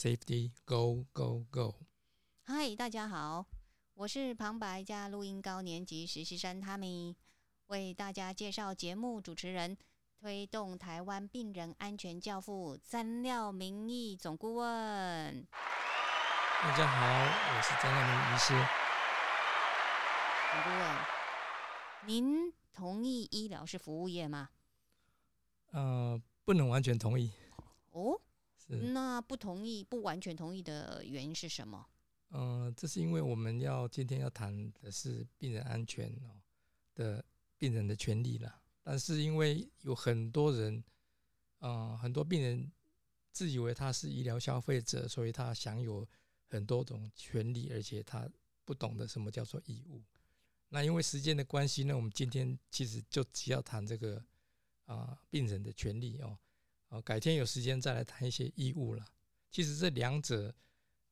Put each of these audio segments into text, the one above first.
Safety Go Go Go。嗨，大家好，我是旁白加录音高年级实习生 Tammy，为大家介绍节目主持人，推动台湾病人安全教父詹廖明义总顾问。大家好，我是詹廖明医师。总顾问，您同意医疗是服务业吗？呃，不能完全同意。哦，是，不同意、不完全同意的原因是什么？嗯，这是因为我们要今天要谈的是病人安全哦的病人的权利了。但是因为有很多人，啊，很多病人自以为他是医疗消费者，所以他享有很多种权利，而且他不懂得什么叫做义务。那因为时间的关系呢，我们今天其实就只要谈这个啊病人的权利哦。啊，改天有时间再来谈一些义务了。其实这两者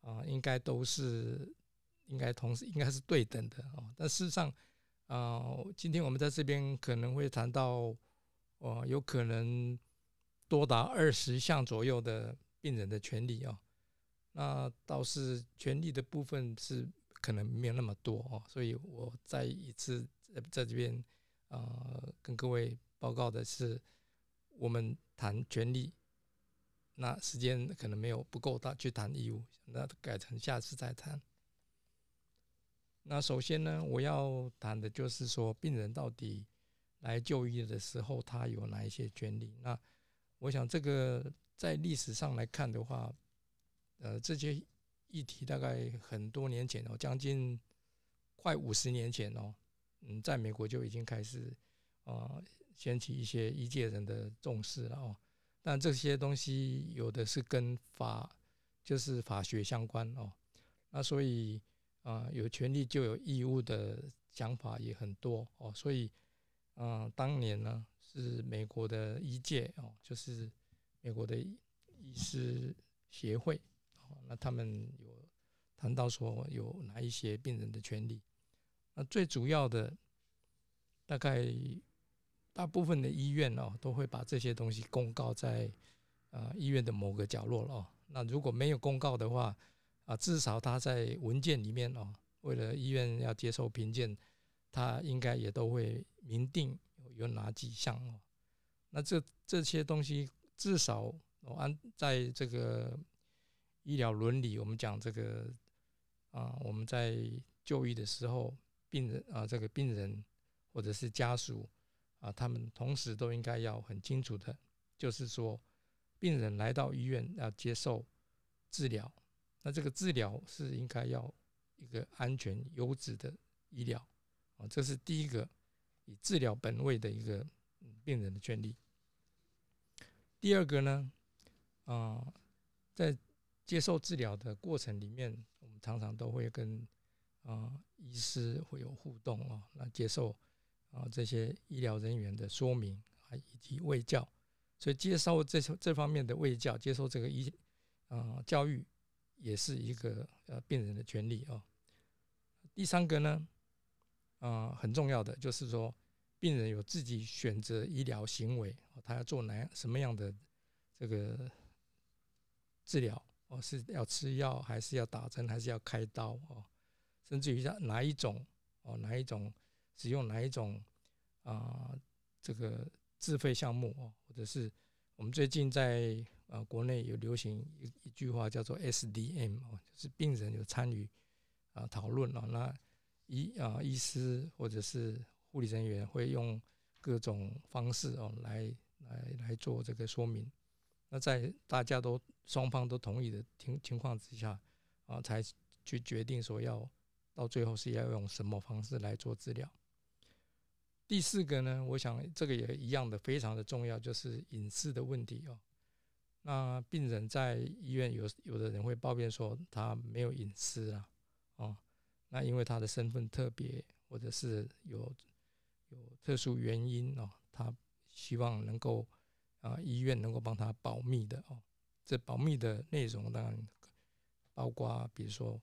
啊，应该都是应该同时应该是对等的哦。但事实上，啊，今天我们在这边可能会谈到，哦，有可能多达二十项左右的病人的权利哦。那倒是权利的部分是可能没有那么多哦。所以我再一次在在这边啊，跟各位报告的是，我们。谈权利，那时间可能没有不够大去谈义务，那改成下次再谈。那首先呢，我要谈的就是说，病人到底来就医的时候，他有哪一些权利？那我想这个在历史上来看的话，呃，这些议题大概很多年前哦，将近快五十年前哦，嗯，在美国就已经开始啊。掀起一些医界人的重视了哦，但这些东西有的是跟法，就是法学相关哦，那所以啊，有权利就有义务的想法也很多哦，所以啊，当年呢是美国的医界哦，就是美国的医师协会哦，那他们有谈到说有哪一些病人的权利，那最主要的大概。大部分的医院哦，都会把这些东西公告在呃医院的某个角落了哦。那如果没有公告的话，啊，至少他在文件里面哦，为了医院要接受评鉴，他应该也都会明定有哪几项哦。那这这些东西至少我按在这个医疗伦理，我们讲这个啊，我们在就医的时候，病人啊，这个病人或者是家属。啊，他们同时都应该要很清楚的，就是说，病人来到医院要接受治疗，那这个治疗是应该要一个安全优质的医疗啊，这是第一个以治疗本位的一个病人的权利。第二个呢，啊，在接受治疗的过程里面，我们常常都会跟啊医师会有互动哦，那接受。啊，这些医疗人员的说明啊，以及卫教，所以接受这这方面的卫教，接受这个医啊教育，也是一个呃病人的权利哦。第三个呢，啊很重要的就是说，病人有自己选择医疗行为，他要做哪什么样的这个治疗哦，是要吃药，还是要打针，还是要开刀哦，甚至于像哪一种哦，哪一种。使用哪一种啊？这个自费项目哦，或者是我们最近在呃国内有流行一一句话叫做 SDM 哦，就是病人有参与啊讨论哦，那医啊医师或者是护理人员会用各种方式哦来来来做这个说明。那在大家都双方都同意的情情况之下啊，才去决定说要到最后是要用什么方式来做治疗。第四个呢，我想这个也一样的，非常的重要，就是隐私的问题哦。那病人在医院有有的人会抱怨说他没有隐私啊，哦，那因为他的身份特别，或者是有有特殊原因哦，他希望能够啊医院能够帮他保密的哦。这保密的内容当然包括，比如说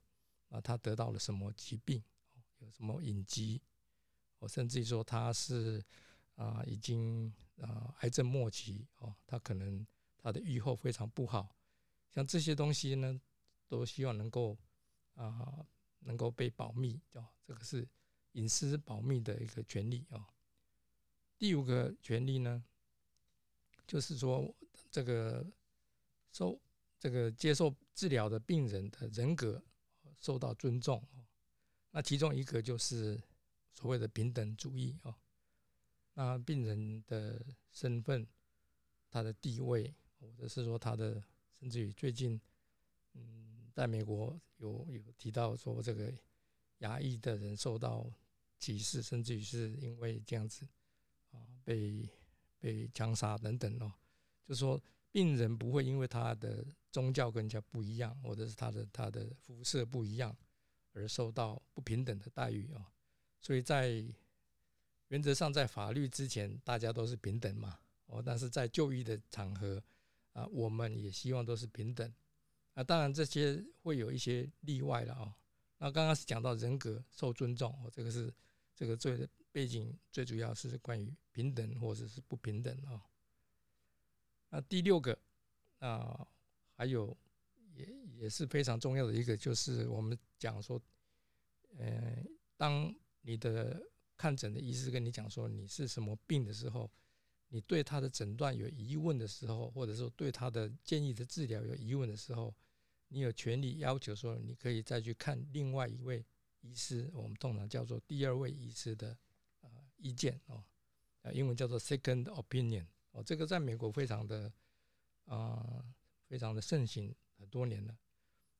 啊他得到了什么疾病，有什么隐疾。甚至于说他是啊，已经啊癌症末期哦，他可能他的预后非常不好，像这些东西呢，都希望能够啊能够被保密哦，这个是隐私保密的一个权利哦。第五个权利呢，就是说这个受这个接受治疗的病人的人格受到尊重哦。那其中一个就是所谓的平等主义哦。那病人的身份、他的地位，或者是说他的，甚至于最近，嗯，在美国有有提到说这个牙医的人受到歧视，甚至于是因为这样子。啊，被被枪杀等等哦，就说病人不会因为他的宗教跟人家不一样，或者是他的他的肤色不一样，而受到不平等的待遇哦。所以在原则上，在法律之前，大家都是平等嘛哦。但是在就医的场合啊，我们也希望都是平等啊。当然这些会有一些例外了哦。那刚刚是讲到人格受尊重哦，这个是这个最背景最主要是关于。平等或者是不平等啊？那第六个啊，还有也也是非常重要的一个，就是我们讲说，呃，当你的看诊的医师跟你讲说你是什么病的时候，你对他的诊断有疑问的时候，或者说对他的建议的治疗有疑问的时候，你有权利要求说你可以再去看另外一位医师，我们通常叫做第二位医师的呃意见哦。啊，英文叫做 second opinion 哦，这个在美国非常的啊，非常的盛行很多年了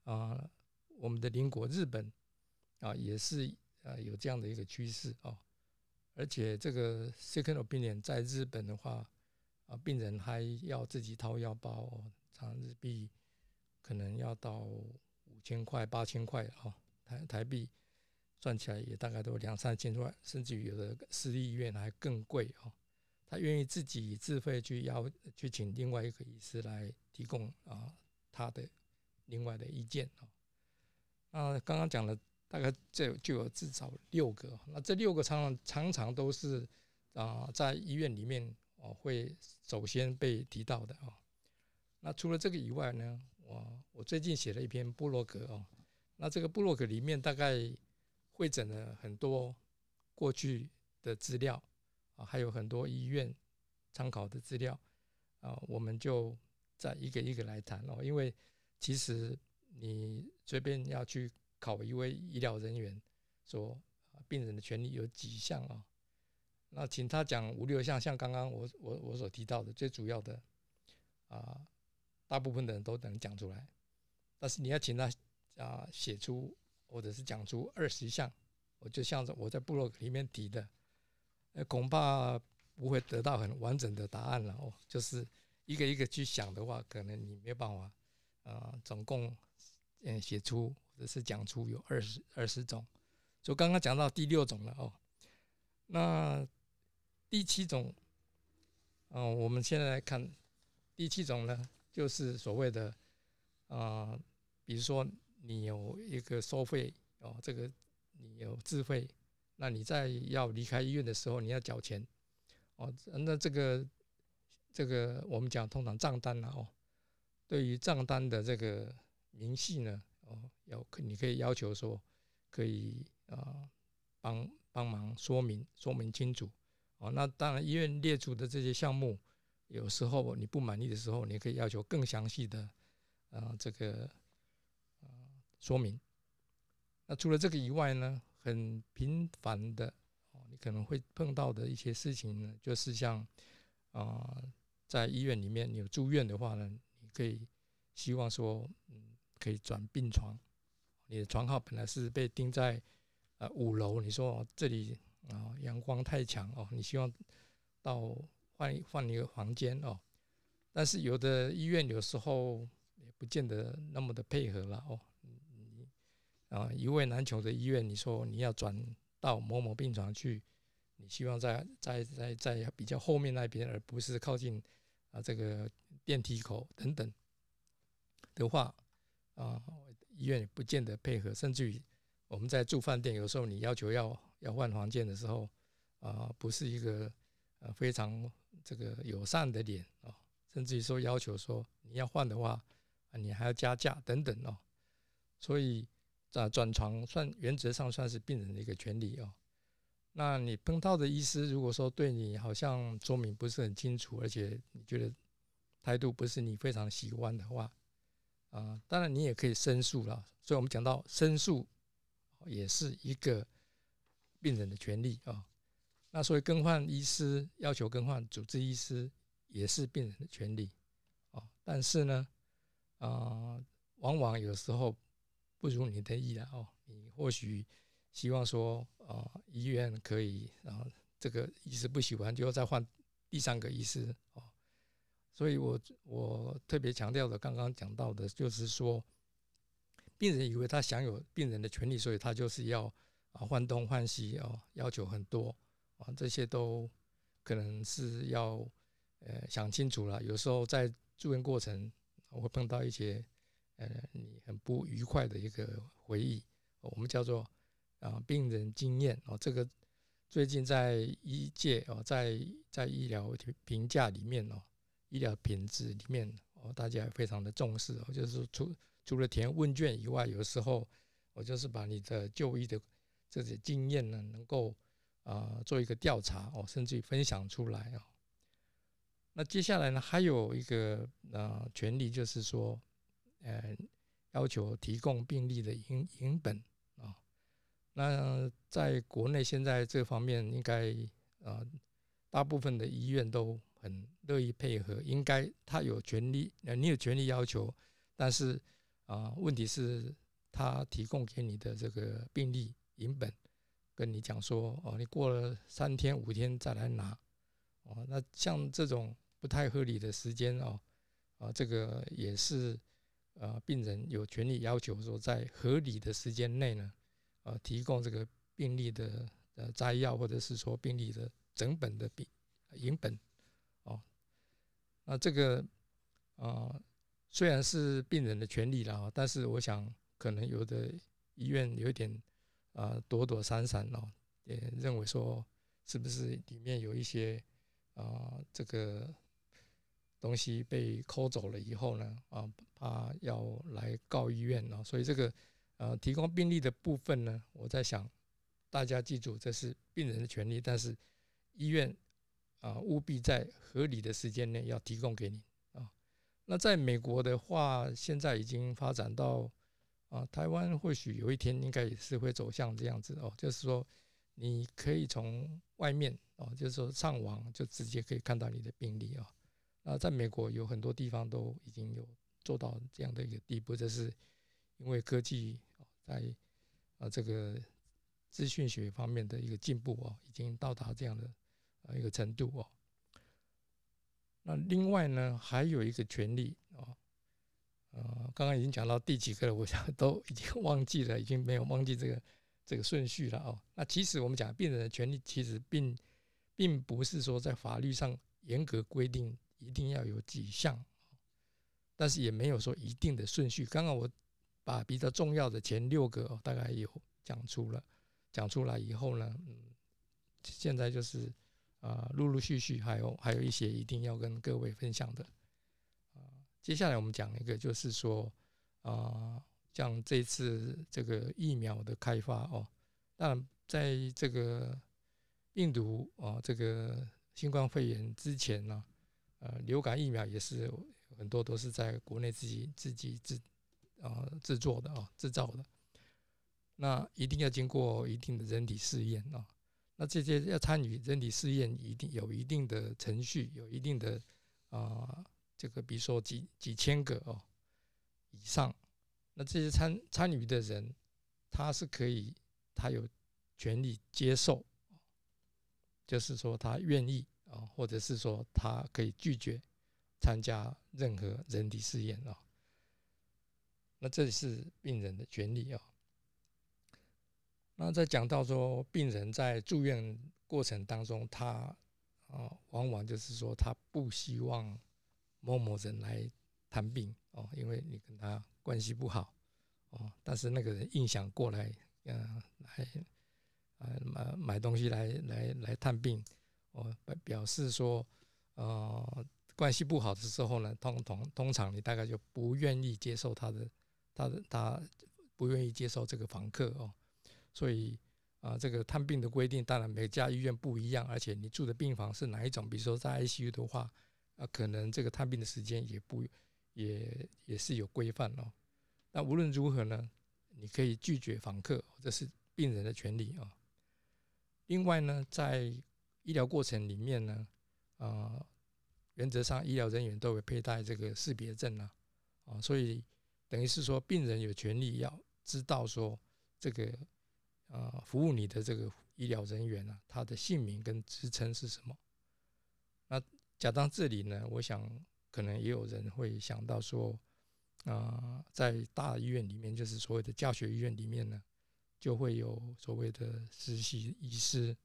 啊。我们的邻国日本啊，也是啊有这样的一个趋势哦。而且这个 second opinion 在日本的话啊，病人还要自己掏腰包，常日币可能要到五千块、八千块哦，台台币。算起来也大概都两三千块，甚至有的私立医院还更贵哦。他愿意自己自费去邀去请另外一个医师来提供啊他的另外的意见哦。那刚刚讲了大概这就有至少六个，那这六个常常常常都是啊在医院里面哦会首先被提到的哦。那除了这个以外呢，我我最近写了一篇部落格哦，那这个部落格里面大概。会诊了很多过去的资料啊，还有很多医院参考的资料啊，我们就再一个一个来谈哦。因为其实你随便要去考一位医疗人员，说病人的权利有几项啊，那请他讲五六项，像刚刚我我我所提到的最主要的啊，大部分的人都能讲出来，但是你要请他啊写出。或者是讲出二十项，我就像我在部落里面提的，呃，恐怕不会得到很完整的答案了哦。就是一个一个去想的话，可能你没有办法，啊，总共嗯写出只是讲出有二十二十种，就刚刚讲到第六种了哦。那第七种，嗯，我们现在来看第七种呢，就是所谓的啊，比如说。你有一个收费哦，这个你有自费，那你在要离开医院的时候，你要缴钱哦。那这个这个我们讲通常账单了哦，对于账单的这个明细呢哦，要你可以要求说可以啊帮帮忙说明说明清楚哦。那当然医院列出的这些项目，有时候你不满意的时候，你可以要求更详细的啊这个。说明，那除了这个以外呢，很频繁的哦，你可能会碰到的一些事情呢，就是像啊，在医院里面你有住院的话呢，你可以希望说，嗯，可以转病床，你的床号本来是被钉在呃五楼，你说这里啊阳光太强哦，你希望到换换一个房间哦，但是有的医院有时候也不见得那么的配合了哦。啊，一位难求的医院，你说你要转到某某病床去，你希望在在在在比较后面那边，而不是靠近啊这个电梯口等等的话，啊医院也不见得配合，甚至于我们在住饭店，有时候你要求要要换房间的时候，啊不是一个呃非常这个友善的脸哦，甚至于说要求说你要换的话，你还要加价等等哦。所以啊，转床算原则上算是病人的一个权利哦。那你碰到的医师如果说对你好像说明不是很清楚，而且你觉得态度不是你非常喜欢的话，啊，当然你也可以申诉了。所以我们讲到申诉也是一个病人的权利啊。那所以更换医师要求更换主治医师也是病人的权利啊。但是呢，啊，往往有时候不如你的意了哦。你或许希望说。啊，医院可以，然后这个医师不喜欢，就要再换第三个医师哦。所以我我特别强调的，刚刚讲到的，就是说，病人以为他享有病人的权利，所以他就是要啊换东换西哦，要求很多啊，这些都可能是要呃想清楚了。有时候在住院过程我会碰到一些呃你很不愉快的一个回忆，我们叫做。啊，病人经验哦，这个最近在医界哦，在在医疗评价里面哦，医疗品质里面哦，大家非常的重视哦，就是除除了填问卷以外，有时候我就是把你的就医的这些经验呢，能够啊做一个调查哦，甚至于分享出来哦。那接下来呢，还有一个呃权利，就是说，呃，要求提供病历的影影本啊。那在国内现在这方面，应该啊，大部分的医院都很乐意配合。应该他有权利，呃，你有权利要求，但是啊，问题是，他提供给你的这个病历影本，跟你讲说，哦，你过了三天五天再来拿，哦，那像这种不太合理的时间哦，啊，这个也是呃，病人有权利要求说，在合理的时间内呢。呃，提供这个病历的呃摘要，或者是说病历的整本的病影本，那这个啊虽然是病人的权利了，但是我想可能有的医院有点啊躲躲闪闪哦，也认为说是不是里面有一些啊这个东西被抠走了以后呢啊怕要来告医院哦，所以这个。呃，提供病历的部分呢，我在想，大家记住，这是病人的权利，但是医院啊，务必在合理的时间内要提供给你啊。那在美国的话，现在已经发展到啊，台湾或许有一天应该也是会走向这样子哦，就是说你可以从外面哦，就是说上网就直接可以看到你的病例啊。那在美国有很多地方都已经有做到这样的一个地步，这是因为科技。在啊，这个资讯学方面的一个进步哦，已经到达这样的一个程度哦。那另外呢，还有一个权利哦，呃，刚刚已经讲到第几个了，我想都已经忘记了，已经没有忘记这个这个顺序了哦。那其实我们讲病人的权利，其实并并不是说在法律上严格规定一定要有几项，但是也没有说一定的顺序。刚刚我。把比较重要的前六个哦大概有讲出了，讲出来以后呢，嗯，现在就是啊，陆陆续续还有还有一些一定要跟各位分享的啊。接下来我们讲一个，就是说啊，像这次这个疫苗的开发哦，当然在这个病毒啊，这个新冠肺炎之前呢，呃，流感疫苗也是很多都是在国内自己自己制。啊，制作的啊，制造的，那一定要经过一定的人体试验啊。那这些要参与人体试验，一定有一定的程序，有一定的啊，这个比如说几几千个哦以上。那这些参参与的人，他是可以，他有权利接受，就是说他愿意啊，或者是说他可以拒绝参加任何人体试验啊。那这是病人的权利啊。那在讲到说，病人在住院过程当中，他啊，往往就是说，他不希望某某人来探病哦，因为你跟他关系不好哦。但是那个人硬想过来，嗯，来啊买买东西来来来探病哦，表示说，呃，关系不好的时候呢，通通通常你大概就不愿意接受他的他的他不愿意接受这个访客哦，所以啊，这个探病的规定当然每家医院不一样，而且你住的病房是哪一种，比如说在 ICU 的话，啊，可能这个探病的时间也不也也是有规范哦。那无论如何呢，你可以拒绝访客，这是病人的权利啊。另外呢，在医疗过程里面呢，啊。原则上，医疗人员都会佩戴这个识别证啊，啊，所以等于是说，病人有权利要知道说，这个呃，服务你的这个医疗人员啊，他的姓名跟职称是什么？那讲到这里呢，我想可能也有人会想到说，啊，在大医院里面，就是所谓的教学医院里面呢，就会有所谓的实习医师。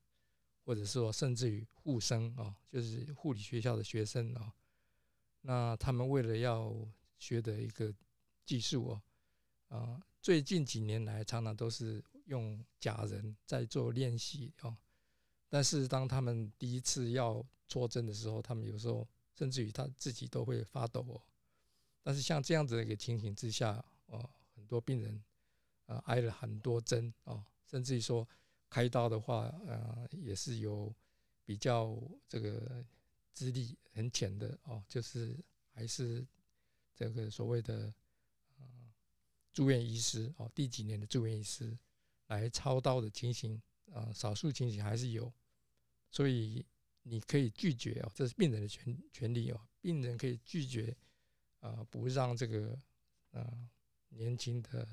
或者说，甚至于护生啊，就是护理学校的学生啊，那他们为了要学的一个技术哦，啊，最近几年来常常都是用假人在做练习哦。但是当他们第一次要做针的时候，他们有时候甚至于他自己都会发抖哦。但是像这样子的一个情形之下哦，很多病人啊挨了很多针哦，甚至于说。开刀的话，呃，也是有比较这个资历很浅的哦，就是还是这个所谓的呃住院医师哦，第几年的住院医师来操刀的情形啊，少数情形还是有，所以你可以拒绝哦，这是病人的权权利哦，病人可以拒绝啊，不让这个啊年轻的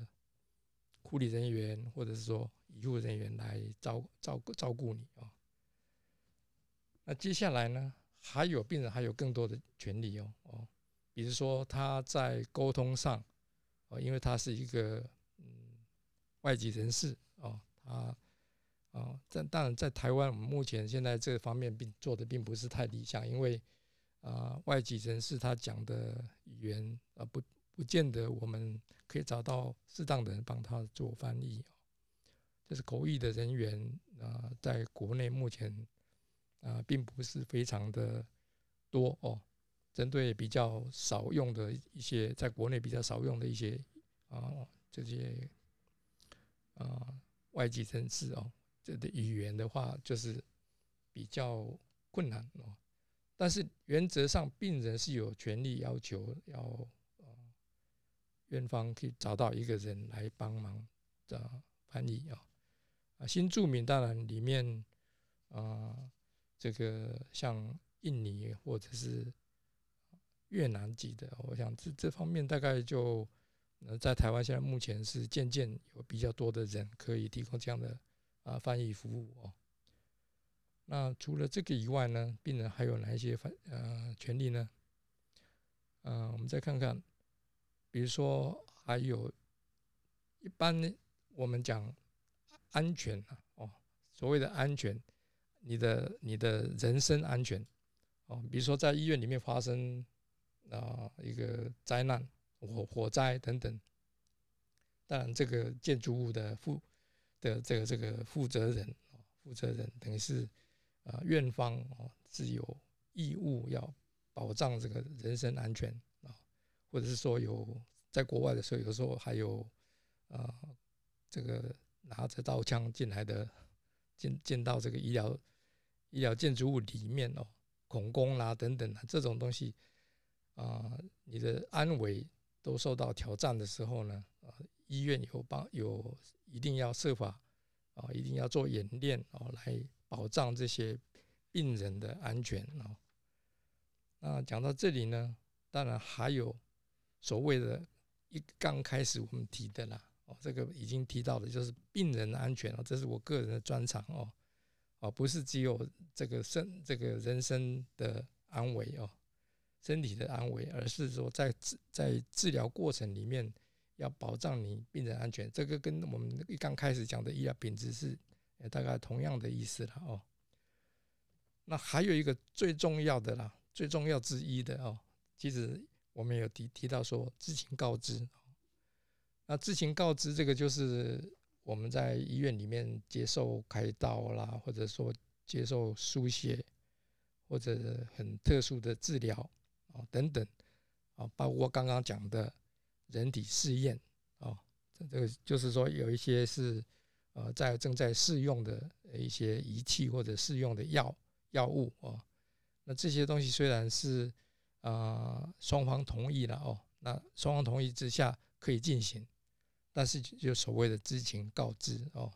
护理人员或者是说。医护人员来照照顾照顾你啊。那接下来呢，还有病人还有更多的权利哦哦，比如说他在沟通上哦，因为他是一个嗯外籍人士哦，他啊在当然在台湾，我们目前现在这方面并做的并不是太理想，因为啊外籍人士他讲的语言啊不不见得我们可以找到适当的人帮他做翻译。就是口译的人员啊，在国内目前啊，并不是非常的多哦。针对比较少用的一些，在国内比较少用的一些啊，这些啊外籍人士哦，这的语言的话，就是比较困难哦。但是原则上，病人是有权利要求要，院方可以找到一个人来帮忙的翻译啊。啊，新住民当然里面啊，这个像印尼或者是越南籍的，我想这这方面大概就那在台湾现在目前是渐渐有比较多的人可以提供这样的啊翻译服务哦。那除了这个以外呢，病人还有哪一些翻呃权利呢？嗯，我们再看看，比如说还有一般，我们讲。安全啊，哦，所谓的安全，你的你的人身安全，哦，比如说在医院里面发生啊一个灾难，火火灾等等，当然这个建筑物的负的这个这个负责人啊，负责人等于是啊院方哦是有义务要保障这个人身安全啊，或者是说有在国外的时候，有时候还有啊这个。拿着刀枪进来的，进进到这个医疗医疗建筑物里面哦，恐攻啦等等啊，这种东西啊，你的安危都受到挑战的时候呢，啊，医院有帮有一定要设法啊，一定要做演练哦，来保障这些病人的安全哦。那讲到这里呢，当然还有所谓的一刚开始我们提的啦。哦，这个已经提到的，就是病人的安全哦，这是我个人的专长哦，哦，不是只有这个生这个人生的安危哦，身体的安危，而是说在治在治疗过程里面要保障你病人安全，这个跟我们一刚开始讲的医疗品质是大概同样的意思了哦。那还有一个最重要的啦，最重要之一的哦，其实我们有提提到说知情告知。那知情告知这个就是我们在医院里面接受开刀啦，或者说接受输血或者很特殊的治疗哦等等，啊，包括刚刚讲的人体试验，哦，这个就是说有一些是呃在正在试用的一些仪器或者试用的药药物哦，那这些东西虽然是啊双方同意了哦，那双方同意之下可以进行，但是就所谓的知情告知哦，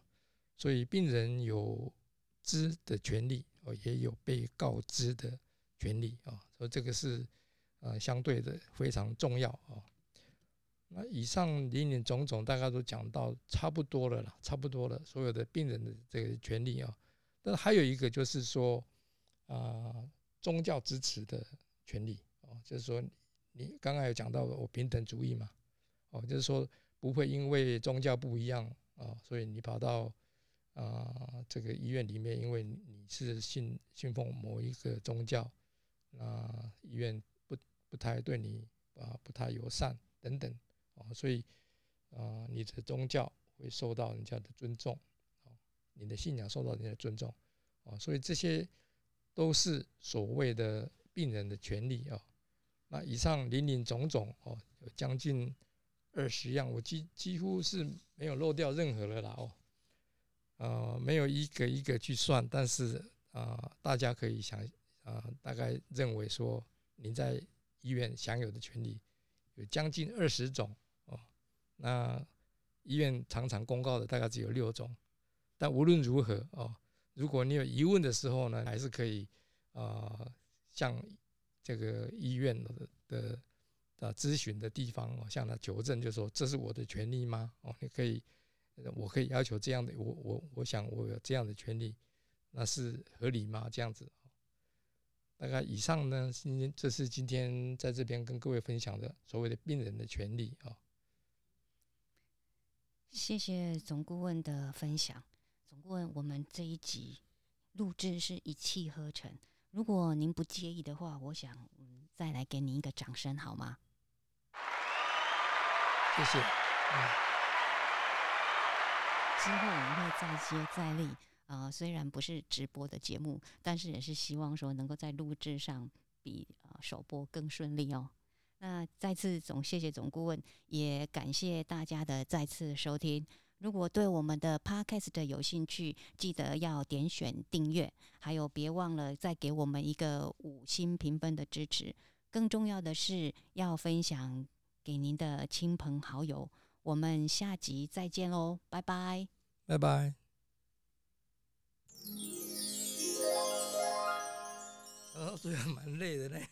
所以病人有知的权利哦，也有被告知的权利啊，所以这个是呃相对的非常重要啊。那以上林林总总大概都讲到差不多了啦，差不多了，所有的病人的这个权利啊，但是还有一个就是说啊宗教支持的权利哦，就是说你刚刚有讲到我平等主义嘛，哦，就是说不会因为宗教不一样啊，所以你跑到啊这个医院里面，因为你是信信奉某一个宗教，那医院不太对你啊不太友善等等。啊，所以，啊，你的宗教会受到人家的尊重，啊，你的信仰受到人家的尊重，啊，所以这些都是所谓的病人的权利啊。那以上林林总总哦，有将近二十样，我几几乎是没有漏掉任何的啦哦，呃，没有一个一个去算，但是啊，大家可以想啊，大概认为说，您在医院享有的权利有将近二十种哦。那医院常常公告的大概只有六种，但无论如何哦，如果你有疑问的时候呢，还是可以啊向这个医院的的啊咨询的地方哦，向他求证，就说这是我的权利吗？哦，你可以，我可以要求这样的，我我我想我有这样的权利，那是合理吗？这样子，大概以上呢，今天这是今天在这边跟各位分享的所谓的病人的权利啊。谢谢总顾问的分享。总顾问，我们这一集录制是一气呵成。如果您不介意的话，我想嗯再来给您一个掌声好吗？谢谢。之后我们会再接再厉啊，虽然不是直播的节目，但是也是希望说能够在录制上比首播更顺利哦。那再次总谢谢总顾问，也感谢大家的再次收听。如果对我们的 Podcast 有兴趣，记得要点选订阅，还有别忘了再给我们一个五星评分的支持。更重要的是要分享给您的亲朋好友。我们下集再见喽，拜拜，拜拜。哦，这个蛮累的嘞。